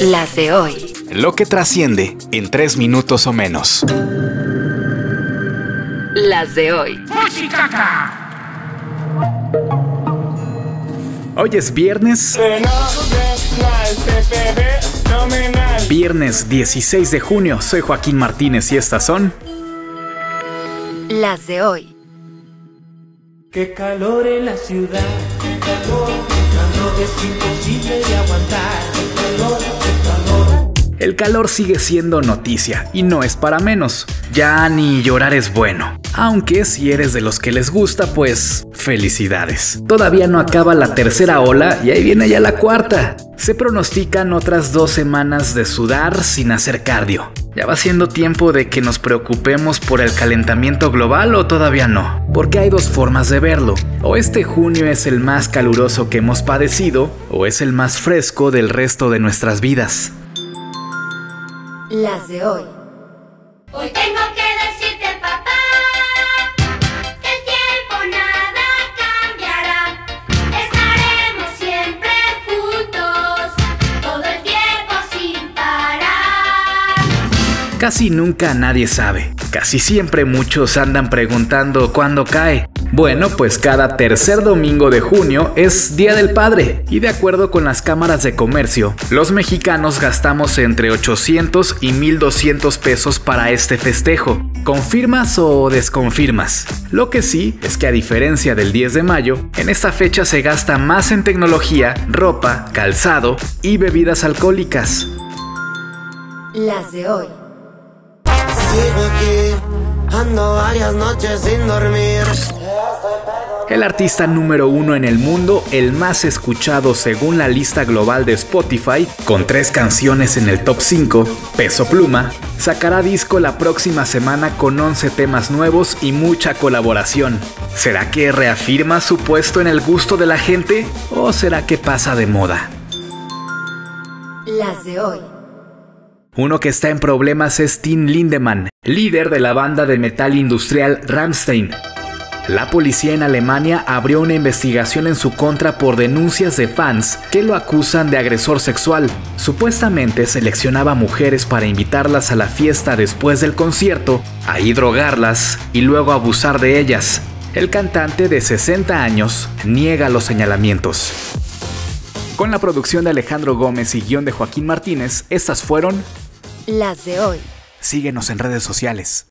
Las de hoy. Lo que trasciende en tres minutos o menos. Las de hoy. Hoy es viernes. Viernes 16 de junio. Soy Joaquín Martínez y estas son. Las de hoy. Qué calor en la ciudad, qué calor, El calor sigue siendo noticia y no es para menos. Ya ni llorar es bueno. Aunque si eres de los que les gusta, pues felicidades. Todavía no acaba la tercera ola y ahí viene ya la cuarta. Se pronostican otras dos semanas de sudar sin hacer cardio. ¿Ya va siendo tiempo de que nos preocupemos por el calentamiento global o todavía no? Porque hay dos formas de verlo. O este junio es el más caluroso que hemos padecido, o es el más fresco del resto de nuestras vidas. Las de hoy. Hoy tengo que decirte, papá, Casi nunca nadie sabe. Casi siempre muchos andan preguntando cuándo cae. Bueno, pues cada tercer domingo de junio es Día del Padre y de acuerdo con las cámaras de comercio, los mexicanos gastamos entre 800 y 1200 pesos para este festejo. ¿Confirmas o desconfirmas? Lo que sí es que a diferencia del 10 de mayo, en esta fecha se gasta más en tecnología, ropa, calzado y bebidas alcohólicas. Las de hoy. Sigo aquí, ando varias noches sin dormir. El artista número uno en el mundo, el más escuchado según la lista global de Spotify, con tres canciones en el top 5, Peso Pluma, sacará disco la próxima semana con 11 temas nuevos y mucha colaboración. ¿Será que reafirma su puesto en el gusto de la gente o será que pasa de moda? Las de hoy. Uno que está en problemas es Tim Lindemann, líder de la banda de metal industrial Rammstein. La policía en Alemania abrió una investigación en su contra por denuncias de fans que lo acusan de agresor sexual. Supuestamente seleccionaba mujeres para invitarlas a la fiesta después del concierto, ahí drogarlas y luego abusar de ellas. El cantante de 60 años niega los señalamientos. Con la producción de Alejandro Gómez y guion de Joaquín Martínez, estas fueron... Las de hoy. Síguenos en redes sociales.